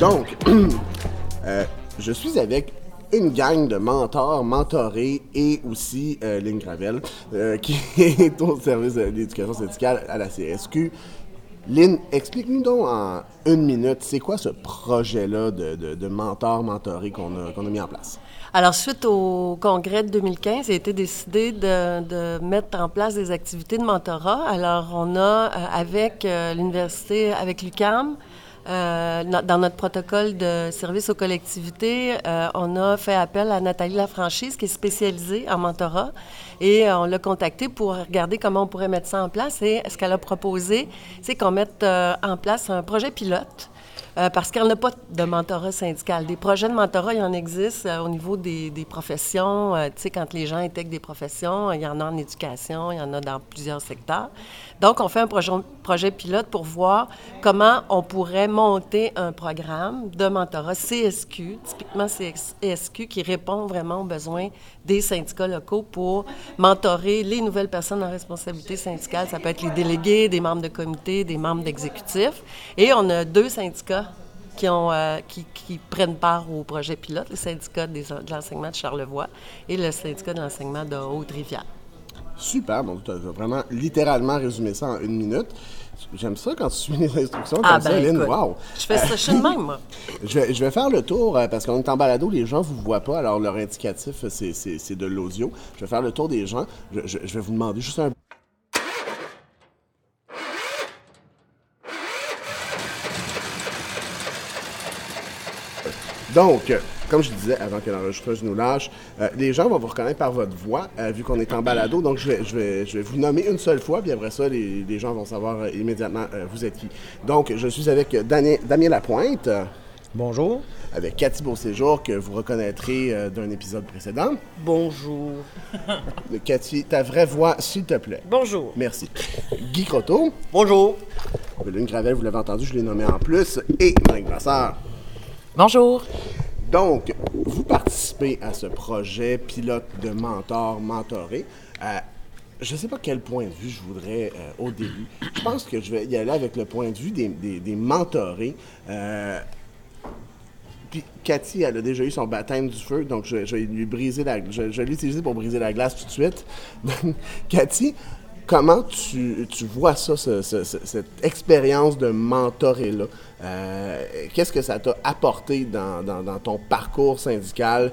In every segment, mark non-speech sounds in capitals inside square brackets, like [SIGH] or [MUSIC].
Donc, [CLEARS THROAT] euh, je suis avec une gang de mentors, mentorés et aussi euh, Lynn Gravel, euh, [LAUGHS] qui est au service d'éducation syndicale à la CSQ. Lynn, explique-nous donc en une minute, c'est quoi ce projet-là de, de, de mentor, mentoré qu'on a, a mis en place? Alors, suite au congrès de 2015, il a été décidé de, de mettre en place des activités de mentorat. Alors, on a, euh, avec l'université, avec l'UCAM, euh, dans notre protocole de service aux collectivités, euh, on a fait appel à Nathalie Lafranchise, qui est spécialisée en mentorat, et euh, on l'a contactée pour regarder comment on pourrait mettre ça en place. Et ce qu'elle a proposé, c'est qu'on mette euh, en place un projet pilote. Euh, parce qu'elle n'a pas de mentorat syndical. Des projets de mentorat, il y en existe euh, au niveau des, professions. Euh, tu sais, quand les gens intègrent des professions, il y en a en éducation, il y en a dans plusieurs secteurs. Donc, on fait un projet, projet pilote pour voir comment on pourrait monter un programme de mentorat CSQ, typiquement CSQ, qui répond vraiment aux besoins des syndicats locaux pour mentorer les nouvelles personnes en responsabilité syndicale. Ça peut être les délégués, des membres de comité, des membres d'exécutif. Et on a deux syndicats qui, ont, euh, qui, qui, prennent part au projet pilote, le syndicat des, de l'enseignement de Charlevoix et le syndicat de l'enseignement de Haute-Rivière. Super, donc tu as vraiment littéralement résumé ça en une minute. J'aime ça quand tu suis les instructions ah, comme ben, ça, Wow! Je fais ça, de même, moi. [LAUGHS] je, vais, je vais faire le tour euh, parce qu'on est en balado, les gens ne vous voient pas, alors leur indicatif, c'est de l'audio. Je vais faire le tour des gens. Je, je, je vais vous demander juste un Donc, comme je disais avant que l'enregistreuse nous lâche, euh, les gens vont vous reconnaître par votre voix, euh, vu qu'on est en balado. Donc, je vais, je, vais, je vais vous nommer une seule fois, puis après ça, les, les gens vont savoir euh, immédiatement euh, vous êtes qui. Donc, je suis avec Damien, Damien Lapointe. Bonjour. Avec Cathy Beauséjour, que vous reconnaîtrez euh, d'un épisode précédent. Bonjour. Cathy, ta vraie voix, s'il te plaît. Bonjour. Merci. Guy Croteau. Bonjour. Lune Gravel, vous l'avez entendu, je l'ai nommé en plus. Et Mike Brassard. Bonjour. Donc, vous participez à ce projet pilote de mentor, mentoré. Euh, je ne sais pas quel point de vue je voudrais euh, au début. Je pense que je vais y aller avec le point de vue des, mentorés. Euh, puis Cathy, elle a déjà eu son baptême du feu, donc je, vais lui briser la, je, je vais l'utiliser pour briser la glace tout de suite. [LAUGHS] Cathy, comment tu, tu vois ça, ce, ce, cette expérience de mentoré-là? Euh, Qu'est-ce que ça t'a apporté dans, dans, ton parcours syndical,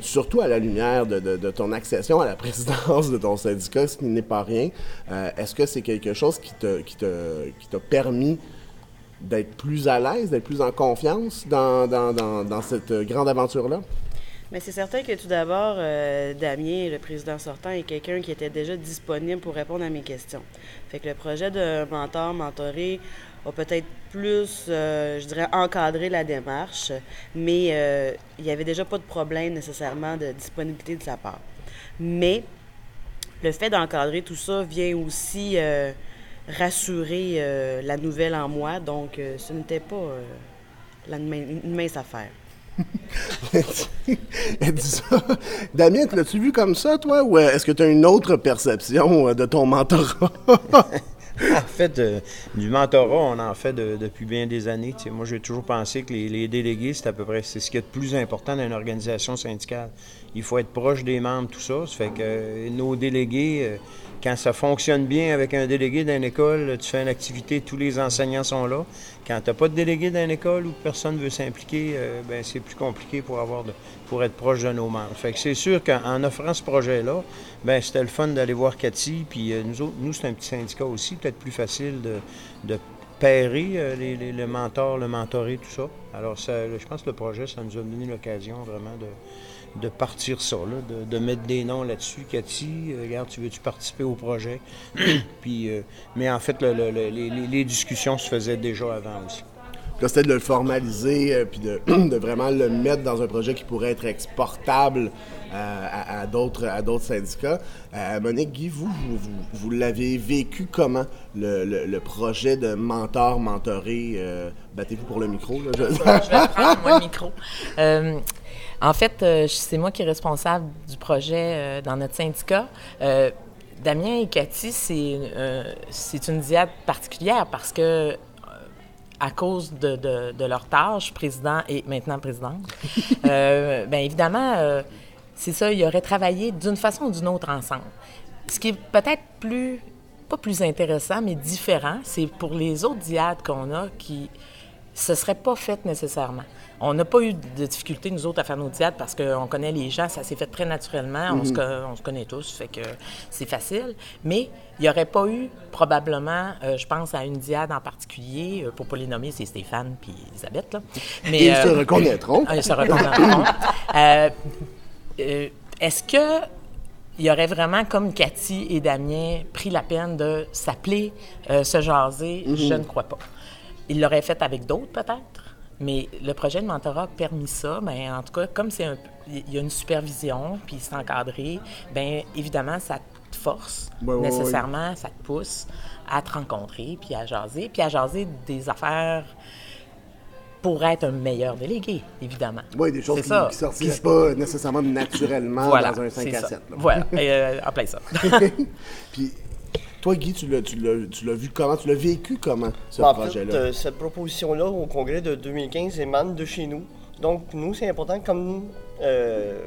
surtout à la lumière de, de, ton accession à la [LAUGHS] présidence de ton syndicat, ce qui n'est pas rien? Euh, Est-ce que c'est quelque chose qui t'a qui qui permis d'être plus à l'aise, d'être plus en confiance dans, dans cette grande aventure-là? Mais c'est certain que tout d'abord, euh, Damien, le président sortant, est quelqu'un qui était déjà disponible pour répondre à mes questions. Fait que le projet de mentor, mentoré a peut-être plus, euh, je dirais, encadré la démarche, mais euh, il n'y avait déjà pas de problème nécessairement de disponibilité de sa part. Mais le fait d'encadrer tout ça vient aussi euh, rassurer euh, la nouvelle en moi, donc euh, ce n'était pas la, une mince affaire. [LAUGHS] Elle dit ça. Damien, l'as-tu vu comme ça, toi, ou est-ce que tu as une autre perception euh, de ton mentorat? [LAUGHS] en fait, euh, du mentorat, on en fait de, depuis bien des années. Moi, j'ai toujours pensé que les, délégués, c'est à peu près c'est ce qui est de plus important dans une organisation syndicale. Il faut être proche des membres, tout ça. Ça fait que euh, nos délégués, euh, quand ça fonctionne bien avec un délégué d'une école, tu fais une activité, tous les enseignants sont là. Quand tu n'as pas de délégué d'une école où personne ne veut s'impliquer, euh, ben c'est plus compliqué pour être proche de nos membres. Fait que c'est sûr qu'en offrant ce projet-là, ben c'était le fun d'aller voir Cathy. Puis nous autres, nous, c'est un petit syndicat aussi, peut-être plus facile de, de pairer les, les, le mentor, le mentoré, tout ça. Alors, ça, je pense que le projet, ça nous a donné l'occasion vraiment de, de partir ça, de, mettre des noms là-dessus. Cathy, euh, regarde, tu veux-tu participer au projet? [CLEARS THROAT] puis, euh, mais en fait, le, le, les, les, discussions se faisaient déjà avant aussi. C'était de le formaliser, euh, puis de, [CLEARS THROAT] de, vraiment le mettre dans un projet qui pourrait être exportable euh, à, à d'autres syndicats. Euh, Monique, Guy, vous, vous, vous, vous l'avez vécu comment, le, le, le, projet de mentor, mentoré? Battez-vous pour le micro. Là, je... [LAUGHS] je vais prendre, moi, le micro. Euh, en fait, c'est moi qui est responsable du projet dans notre syndicat Damien et Cathy, c'est c'est une diade particulière parce que, à cause de, de- de leur tâche, président et maintenant présidente, [LAUGHS] euh, bien évidemment, euh, c'est ça, ils auraient travaillé d'une façon ou d'une autre ensemble. Ce qui est peut-être plus, pas plus intéressant, mais différent, c'est pour les autres diades qu'on a qui ce serait pas fait nécessairement. On n'a pas eu de difficulté, nous autres, à faire nos diades parce qu'on connaît les gens, ça s'est fait très naturellement, on, se, on se connaît tous, fait que c'est facile. Mais il n'y aurait pas eu, probablement, euh, je pense à une diade en particulier, euh, pour pas les nommer, c'est Stéphane puis Elisabeth, là. Mais, Ils se euh, reconnaîtront. [LAUGHS] ils se reconnaîtront. Est-ce que il y aurait vraiment, comme Cathy et Damien, pris la peine de s'appeler, euh, se jaser? Je ne crois pas. Ils l'auraient fait avec d'autres, peut-être, mais le projet de mentorat a permis ça. Ben, en tout cas, comme c'est un, il y a une supervision, puis c'est encadré, bien évidemment, ça te force Ouais, ouais, nécessairement, ça te pousse à te rencontrer, puis à jaser, puis à jaser des affaires pour être un meilleur délégué, évidemment. Oui, des choses qui ne sortissent pas nécessairement naturellement Voilà, dans un 5 c'est à ça. 7. là. Voilà, euh, en plein ça. [LAUGHS] [LAUGHS] Puis, toi, Guy, tu l'as, tu l'as, tu l'as vu comment? Tu l'as vécu comment, ce Ben, fait, projet-là? euh, cette proposition-là au congrès de 2015 émane de chez nous. Donc, nous, c'est important, comme euh,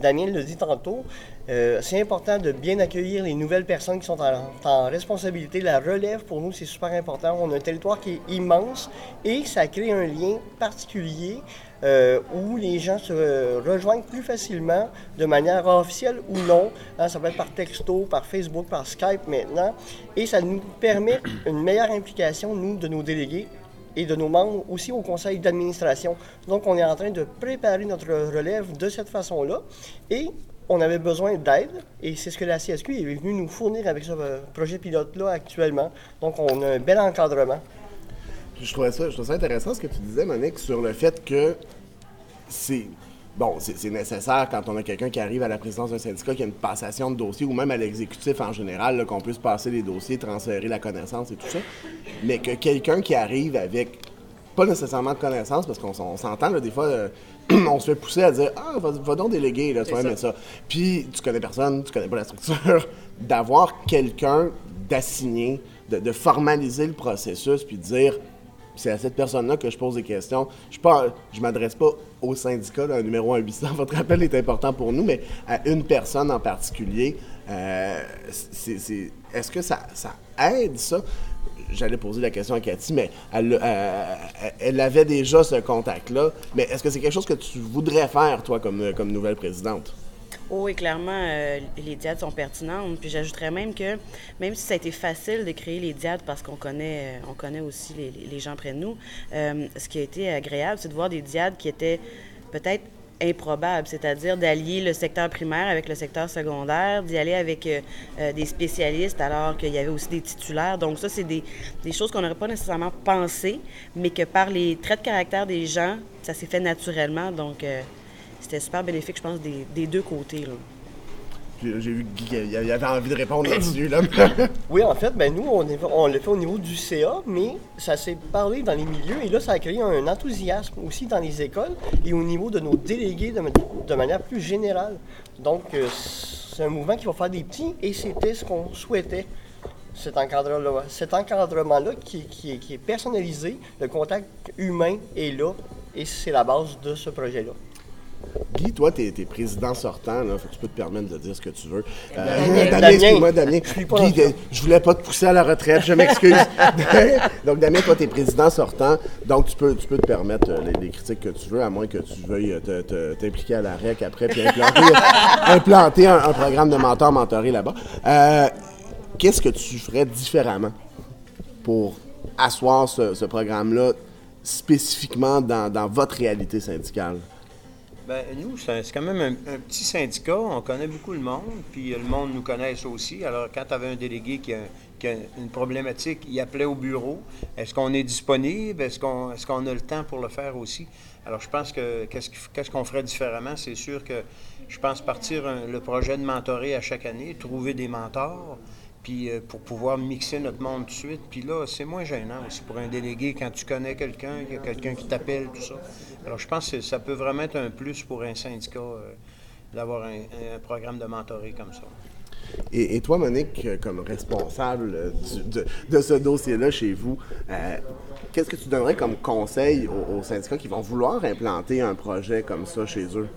Damien le dit tantôt, euh, c'est important de bien accueillir les nouvelles personnes qui sont en, responsabilité. La relève, pour nous, c'est super important. On a un territoire qui est immense et ça crée un lien particulier euh, où les gens se rejoignent plus facilement de manière officielle ou non. Hein, ça peut être par texto, par Facebook, par Skype maintenant. Et ça nous permet une meilleure implication, nous, de nos délégués et de nos membres aussi au conseil d'administration. Donc, on est en train de préparer notre relève de cette façon-là. Et on avait besoin d'aide, et c'est ce que la CSQ est venue nous fournir avec ce euh, projet pilote-là actuellement. Donc, on a un bel encadrement. Je trouvais, ça, je trouvais intéressant ce que tu disais, Monique, sur le fait que c'est. Bon, c'est nécessaire quand on a quelqu'un qui arrive à la présidence d'un syndicat, qui a une passation de dossier, ou même à l'exécutif en général, qu'on puisse passer les dossiers, transférer la connaissance et tout ça. Mais que quelqu'un qui arrive avec pas nécessairement de connaissances, parce qu'on s'entend, des fois, euh, [CLEARS THROAT] on se fait pousser à dire Ah, va, va donc déléguer, là, tu vas aimer ça. Puis, tu connais personne, tu connais pas la structure. [LAUGHS] D'avoir quelqu'un d'assigné, de, de formaliser le processus, puis de dire c'est à cette personne-là que je pose des questions. Je ne je m'adresse pas au syndicat, là, un numéro 1 800. Votre appel est important pour nous, mais à une personne en particulier. euh, c'est- Est-ce que ça, ça aide, ça? J'allais poser la question à Cathy, mais elle, euh, elle avait déjà ce contact-là. Mais est-ce que c'est quelque chose que tu voudrais faire, toi, comme, comme nouvelle présidente? Oh, oui, clairement, euh, les diades sont pertinentes. Puis j'ajouterais même que, même si ça a été facile de créer les diades parce qu'on connaît, euh, on connaît aussi les, gens près de nous, euh, ce qui a été agréable, c'est de voir des diades qui étaient peut-être improbables, c'est-à-dire d'allier le secteur primaire avec le secteur secondaire, d'y aller avec des spécialistes alors qu'il y avait aussi des titulaires. Donc ça, c'est des, des choses qu'on n'aurait pas nécessairement pensées, mais que par les traits de caractère des gens, ça s'est fait naturellement. Donc c'était super bénéfique, je pense, des, des deux côtés. Là. Puis, J'ai vu Guy il avait envie de répondre [LAUGHS] là-dessus. Là. [LAUGHS] Oui, en fait, ben nous, on, est- on le fait au niveau du CA, mais ça s'est parlé dans les milieux et là, ça a créé un enthousiasme aussi dans les écoles et au niveau de nos délégués de, ma- de manière plus générale. Donc, euh, c'est un mouvement qui va faire des petits et c'était ce qu'on souhaitait. Cet encadrement-là, cet encadrement-là qui, qui est, qui est personnalisé, le contact humain est là et c'est la base de ce projet-là. Guy, toi, t'es es président sortant, là, fait que tu peux te permettre de dire ce que tu veux. Euh, Damien. Damien, excuse-moi, Damien. Je suis pas Guy, de- je voulais pas te pousser à la retraite, je m'excuse. [LAUGHS] donc, Damien, toi, t'es président sortant, donc tu peux, tu peux te permettre euh, les, les critiques que tu veux, à moins que tu veuilles euh, t'impliquer à la REC après, puis implanter, [LAUGHS] implanter un, un programme de mentor-mentoré là-bas. Euh, Qu'est-ce que tu ferais différemment pour asseoir ce, ce programme-là spécifiquement dans, dans votre réalité syndicale? Ben, nous, c'est quand même un, petit syndicat. On connaît beaucoup le monde, puis le monde nous connaît aussi. Alors, quand tu avais un délégué qui a, une problématique, il appelait au bureau. Est-ce qu'on est disponible? Est-ce qu'on a le temps pour le faire aussi? Alors, je pense que qu'est-ce qu'on ferait différemment? C'est sûr que je pense partir le projet de mentorer à chaque année, trouver des mentors, puis euh, pour pouvoir mixer notre monde tout de suite. Puis là, c'est moins gênant aussi pour un délégué quand tu connais quelqu'un, qu'il y a quelqu'un qui t'appelle, tout ça. Alors, je pense que ça peut vraiment être un plus pour un syndicat euh, d'avoir un, un programme de mentoré comme ça. Et, et toi, Monique, euh, comme responsable euh, du- de, de ce dossier-là chez vous, euh, qu'est-ce que tu donnerais comme conseil aux, aux syndicats qui vont vouloir implanter un projet comme ça chez eux?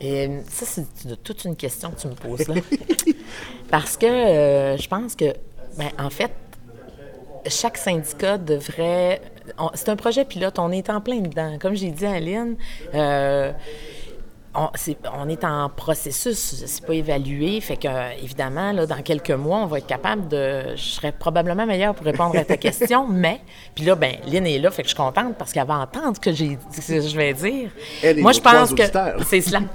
Et ça, c'est toute une question que tu me poses là. [LAUGHS] Parce que euh, je pense que, ben, en fait, chaque syndicat devrait. C'est un projet pilote, on est en plein dedans. Comme j'ai dit à Aline, euh, on, c'est- on est en processus, c'est pas évalué. Fait que, évidemment, là, dans quelques mois, on va être capable de. Je serais probablement meilleure pour répondre à ta [LAUGHS] question, mais. Puis là, ben, Lynn est là, fait que je suis contente parce qu'elle va entendre ce que, j'ai, je vais dire. Elle moi, je pense que. C'est cela. [LAUGHS]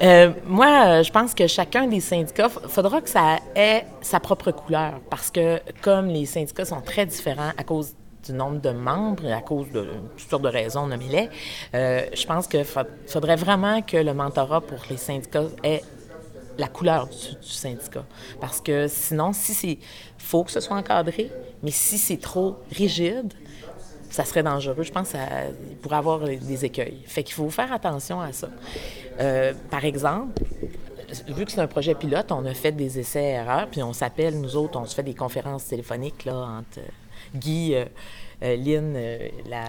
Euh, moi, je pense que chacun des syndicats, il faudra que ça ait sa propre couleur parce que, comme les syndicats sont très différents à cause du nombre de membres, à cause de toutes sortes de raisons, nommez-les, euh, je pense qu'il faudrait vraiment que le mentorat pour les syndicats ait la couleur du, syndicat. Parce que sinon, si c'est. faut que ce soit encadré, mais si c'est trop rigide, ça serait dangereux. Je pense qu'il pourrait avoir des écueils. Fait qu'il faut faire attention à ça. Euh, par exemple, vu que c'est un projet pilote, on a fait des essais-erreurs, puis on s'appelle, nous autres, on se fait des conférences téléphoniques là, entre Guy, euh, euh, Lynn, euh, la,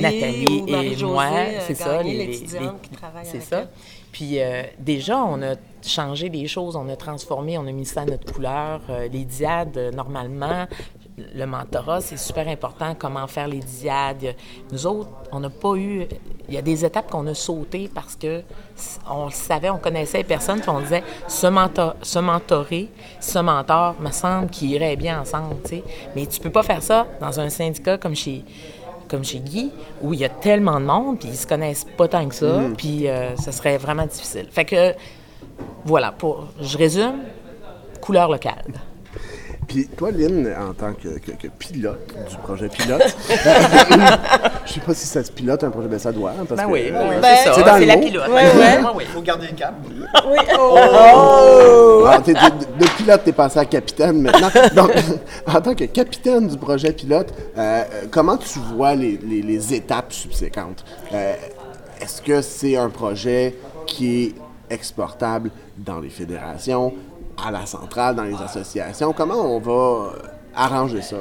Nathalie ou et moi, euh, c'est ça. Les- les- les- qui C'est ça. elle. Puis euh, déjà, on a changé des choses, on a transformé, on a mis ça à notre couleur. Les diades, normalement, le mentorat, c'est super important, comment faire les diades. Nous autres, on n'a pas eu... Il y a des étapes qu'on a sautées parce que on le savait, on connaissait les personnes, puis on disait, ce, mentor, ce mentoré, ce mentor, me semble qu'ils iraient bien ensemble, tu sais. Mais tu peux pas faire ça dans un syndicat comme chez comme chez Guy, où il y a tellement de monde, puis ils se connaissent pas tant que ça, puis euh, ça serait vraiment difficile. Fait que, voilà, pour, je résume, couleur locale. Puis toi, Lynn, en tant que, que- que pilote du projet pilote, [LAUGHS] je sais pas si ça se pilote un projet, mais ça doit. hein, Parce Ben que, oui, euh, c'est ça, c'est dans c'est le la pilote. Ouais, ouais. Ah oui. Il faut garder le cap. [LAUGHS] Alors, t'es- t'es- de pilote, t'es passé à capitaine maintenant. Donc, [LAUGHS] en tant que capitaine du projet pilote, euh, euh, comment tu vois les, les- les étapes subséquentes? Euh, Est-ce que c'est un projet qui est exportable dans les fédérations, à la centrale, dans les associations? Comment on va euh, arranger ça?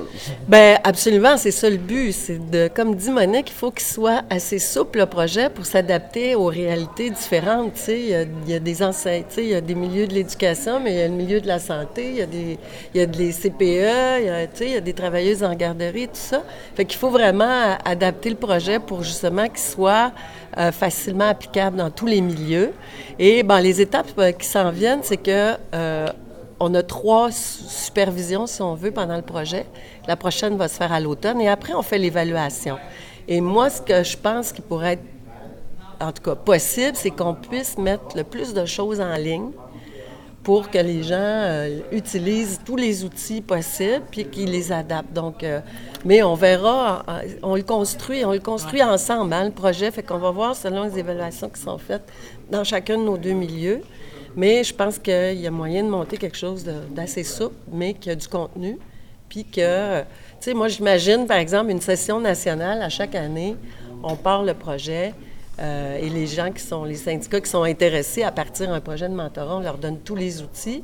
Ben absolument, c'est ça le but. C'est de, comme dit Monique, il faut qu'il soit assez souple le projet pour s'adapter aux réalités différentes. Tu il y a, des enseignants, tu il y a des milieux de l'éducation, mais il y a le milieu de la santé, il y a des, il y a des CPE, il y a, il y a des travailleuses en garderie, tout ça. Fait qu'il faut vraiment adapter le projet pour justement qu'il soit euh, facilement applicable dans tous les milieux. Et ben les étapes euh, qui s'en viennent, c'est que euh, on a trois su- supervisions, si on veut, pendant le projet. La prochaine va se faire à l'automne et après, on fait l'évaluation. Et moi, ce que je pense qui pourrait être, en tout cas, possible, c'est qu'on puisse mettre le plus de choses en ligne pour que les gens euh, utilisent tous les outils possibles puis qu'ils les adaptent. Donc, euh, mais on verra, euh, on le construit, on le construit ensemble, hein, le projet. Fait qu'on va voir selon les évaluations qui sont faites dans chacun de nos deux milieux. Mais je pense qu'il y a moyen de monter quelque chose d'assez souple, mais qui a du contenu. Puis que, tu sais, moi, j'imagine, par exemple, une session nationale à chaque année, on part le projet. Euh, et les gens qui sont, les syndicats qui sont intéressés à partir d'un projet de mentorat, on leur donne tous les outils.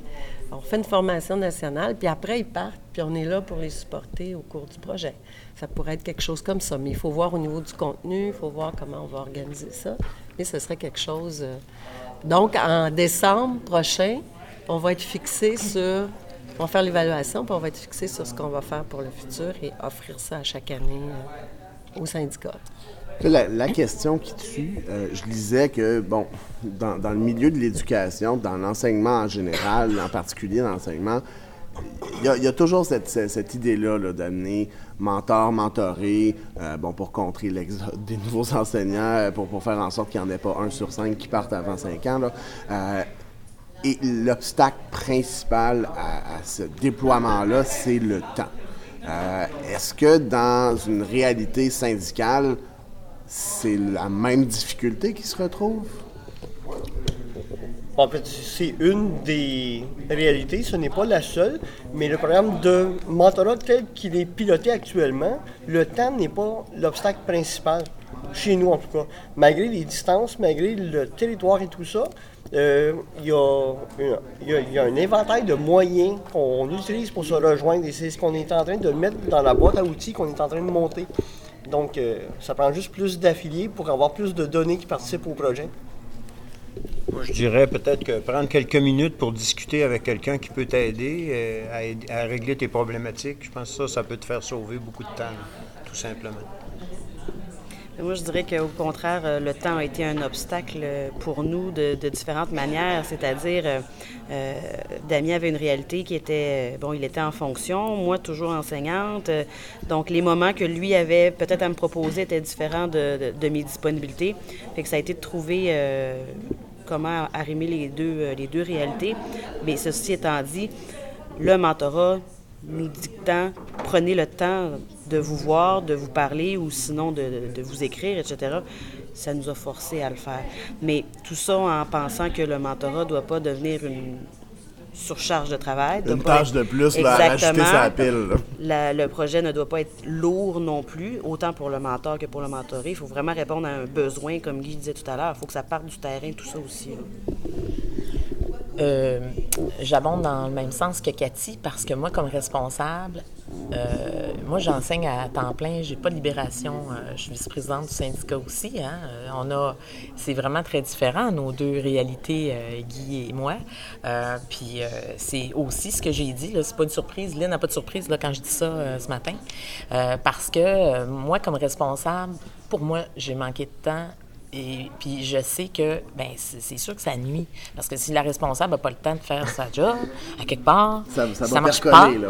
On fait une formation nationale, puis après, ils partent, puis on est là pour les supporter au cours du projet. Ça pourrait être quelque chose comme ça, mais il faut voir au niveau du contenu, il faut voir comment on va organiser ça. Mais ce serait quelque chose. euh, Donc, en décembre prochain, on va être fixé sur. On va faire l'évaluation, puis on va être fixé sur ce qu'on va faire pour le futur et offrir ça à chaque année euh, aux syndicats. La, question qui tue, euh, je lisais que, bon, dans, le milieu de l'éducation, dans l'enseignement en général, en particulier dans l'enseignement, il y, a- toujours cette, idée-là là, d'amener mentor, mentoré, euh, bon, pour contrer l'exode [LAUGHS] des nouveaux enseignants, euh, pour, faire en sorte qu'il n'y en ait pas un sur cinq qui partent avant cinq ans. Euh, et l'obstacle principal à, ce déploiement-là, c'est le temps. Est-ce que dans une réalité syndicale, c'est la même difficulté qui se retrouve? En fait, c'est une des réalités, ce n'est pas la seule, mais le programme de mentorat tel qu'il est piloté actuellement, le temps n'est pas l'obstacle principal, chez nous en tout cas. Malgré les distances, malgré le territoire et tout ça, euh, il y, a un éventail de moyens qu'on utilise pour se rejoindre et c'est ce qu'on est en train de mettre dans la boîte à outils qu'on est en train de monter. Donc, euh, ça prend juste plus d'affiliés pour avoir plus de données qui participent au projet. Moi, je dirais peut-être que prendre quelques minutes pour discuter avec quelqu'un qui peut t'aider euh, à, régler tes problématiques, je pense que ça, ça peut te faire sauver beaucoup de temps, tout simplement. Moi, je dirais qu'au contraire, euh, le temps a été un obstacle pour nous de, différentes manières. C'est-à-dire, euh, euh, Damien avait une réalité qui était, bon, il était en fonction, moi toujours enseignante. donc, les moments que lui avait peut-être à me proposer étaient différents de, mes disponibilités. Fait que ça a été de trouver comment arrimer les deux, les deux réalités. Mais ceci étant dit, le mentorat, nous dictant, prenez le temps de vous voir, de vous parler ou sinon de, vous écrire, etc., ça nous a forcé à le faire. Mais tout ça en pensant que le mentorat ne doit pas devenir une surcharge de travail. Une tâche de plus là, à ajouter sa pile. le projet ne doit pas être lourd non plus, autant pour le mentor que pour le mentoré. Il faut vraiment répondre à un besoin, comme Guy disait tout à l'heure. Il faut que ça parte du terrain, tout ça aussi. Euh, j'abonde dans le même sens que Cathy parce que moi, comme responsable, euh, moi, j'enseigne à temps plein. J'ai pas de libération. Euh, je suis vice-présidente du syndicat aussi. Hein. on a, c'est vraiment très différent nos deux réalités, Guy et moi. puis c'est aussi ce que j'ai dit. Là, c'est pas une surprise. Lynn n'a pas de surprise quand je dis ça ce matin, parce que moi, comme responsable, pour moi, j'ai manqué de temps et puis je sais que ben c'est sûr que ça nuit. Parce que si la responsable n'a pas le temps de faire sa job, à quelque part, ça, ça, marche pas. Là,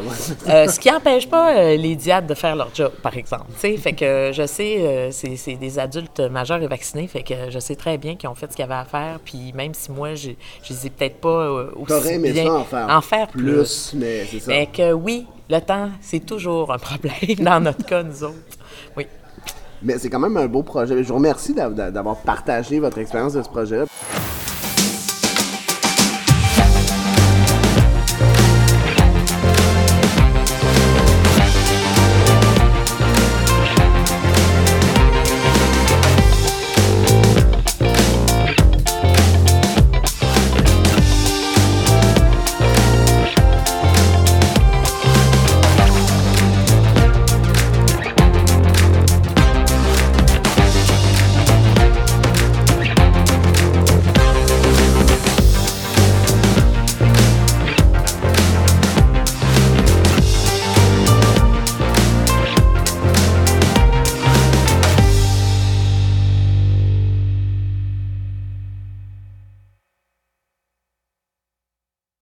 euh, ce qui n'empêche pas euh, les diades de faire leur job, par exemple. sais fait que je sais, euh, c'est des adultes majeurs et vaccinés, fait que je sais très bien qu'ils ont fait ce qu'ils avaient à faire. Puis même si moi, je ne les ai peut-être pas aussi bien... en faire, en faire plus, mais c'est ça. Fait que oui, le temps, c'est toujours un problème [LAUGHS] dans notre cas, nous autres. Oui. Mais c'est quand même un beau projet. Je vous remercie d'avoir partagé votre expérience de ce projet-là.